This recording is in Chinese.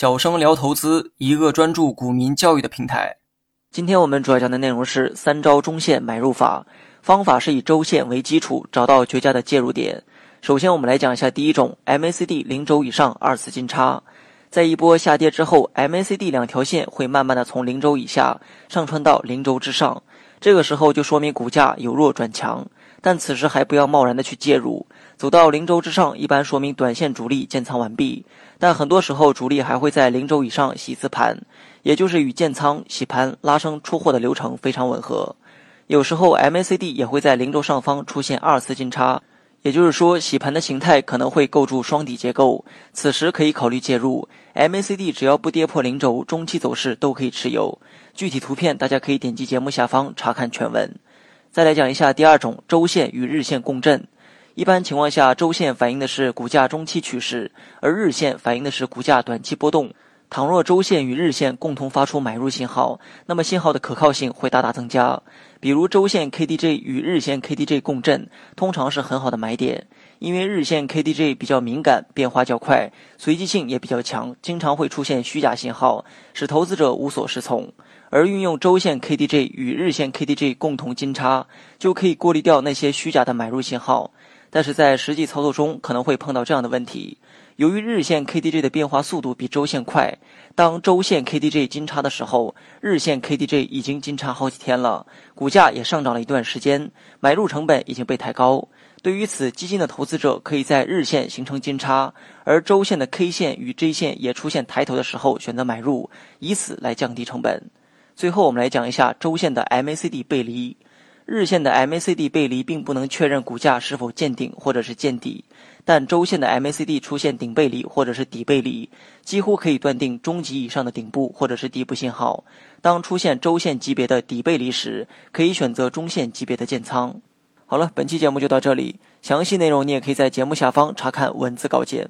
小生聊投资，一个专注股民教育的平台。今天我们主要讲的内容是三招中线买入法，方法是以周线为基础，找到绝佳的介入点。首先，我们来讲一下第一种 MACD 零轴以上二次金叉。在一波下跌之后，MACD 两条线会慢慢的从零轴以下上穿到零轴之上，这个时候就说明股价由弱转强。但此时还不要贸然的去介入，走到零轴之上，一般说明短线主力建仓完毕。但很多时候主力还会在零轴以上洗次盘，也就是与建仓、洗盘、拉升、出货的流程非常吻合。有时候 MACD 也会在零轴上方出现二次金叉，也就是说洗盘的形态可能会构筑双底结构，此时可以考虑介入。MACD 只要不跌破零轴，中期走势都可以持有。具体图片大家可以点击节目下方查看全文。再来讲一下第二种周线与日线共振。一般情况下，周线反映的是股价中期趋势，而日线反映的是股价短期波动。倘若周线与日线共同发出买入信号，那么信号的可靠性会大大增加。比如周线 KDJ 与日线 KDJ 共振，通常是很好的买点，因为日线 KDJ 比较敏感，变化较快，随机性也比较强，经常会出现虚假信号，使投资者无所适从。而运用周线 KDJ 与日线 KDJ 共同金叉，就可以过滤掉那些虚假的买入信号。但是在实际操作中，可能会碰到这样的问题：由于日线 KDJ 的变化速度比周线快，当周线 KDJ 金叉的时候，日线 KDJ 已经金叉好几天了，股价也上涨了一段时间，买入成本已经被抬高。对于此，基金的投资者可以在日线形成金叉，而周线的 K 线与 J 线也出现抬头的时候选择买入，以此来降低成本。最后，我们来讲一下周线的 MACD 背离。日线的 MACD 背离并不能确认股价是否见顶或者是见底，但周线的 MACD 出现顶背离或者是底背离，几乎可以断定中级以上的顶部或者是底部信号。当出现周线级别的底背离时，可以选择中线级别的建仓。好了，本期节目就到这里，详细内容你也可以在节目下方查看文字稿件。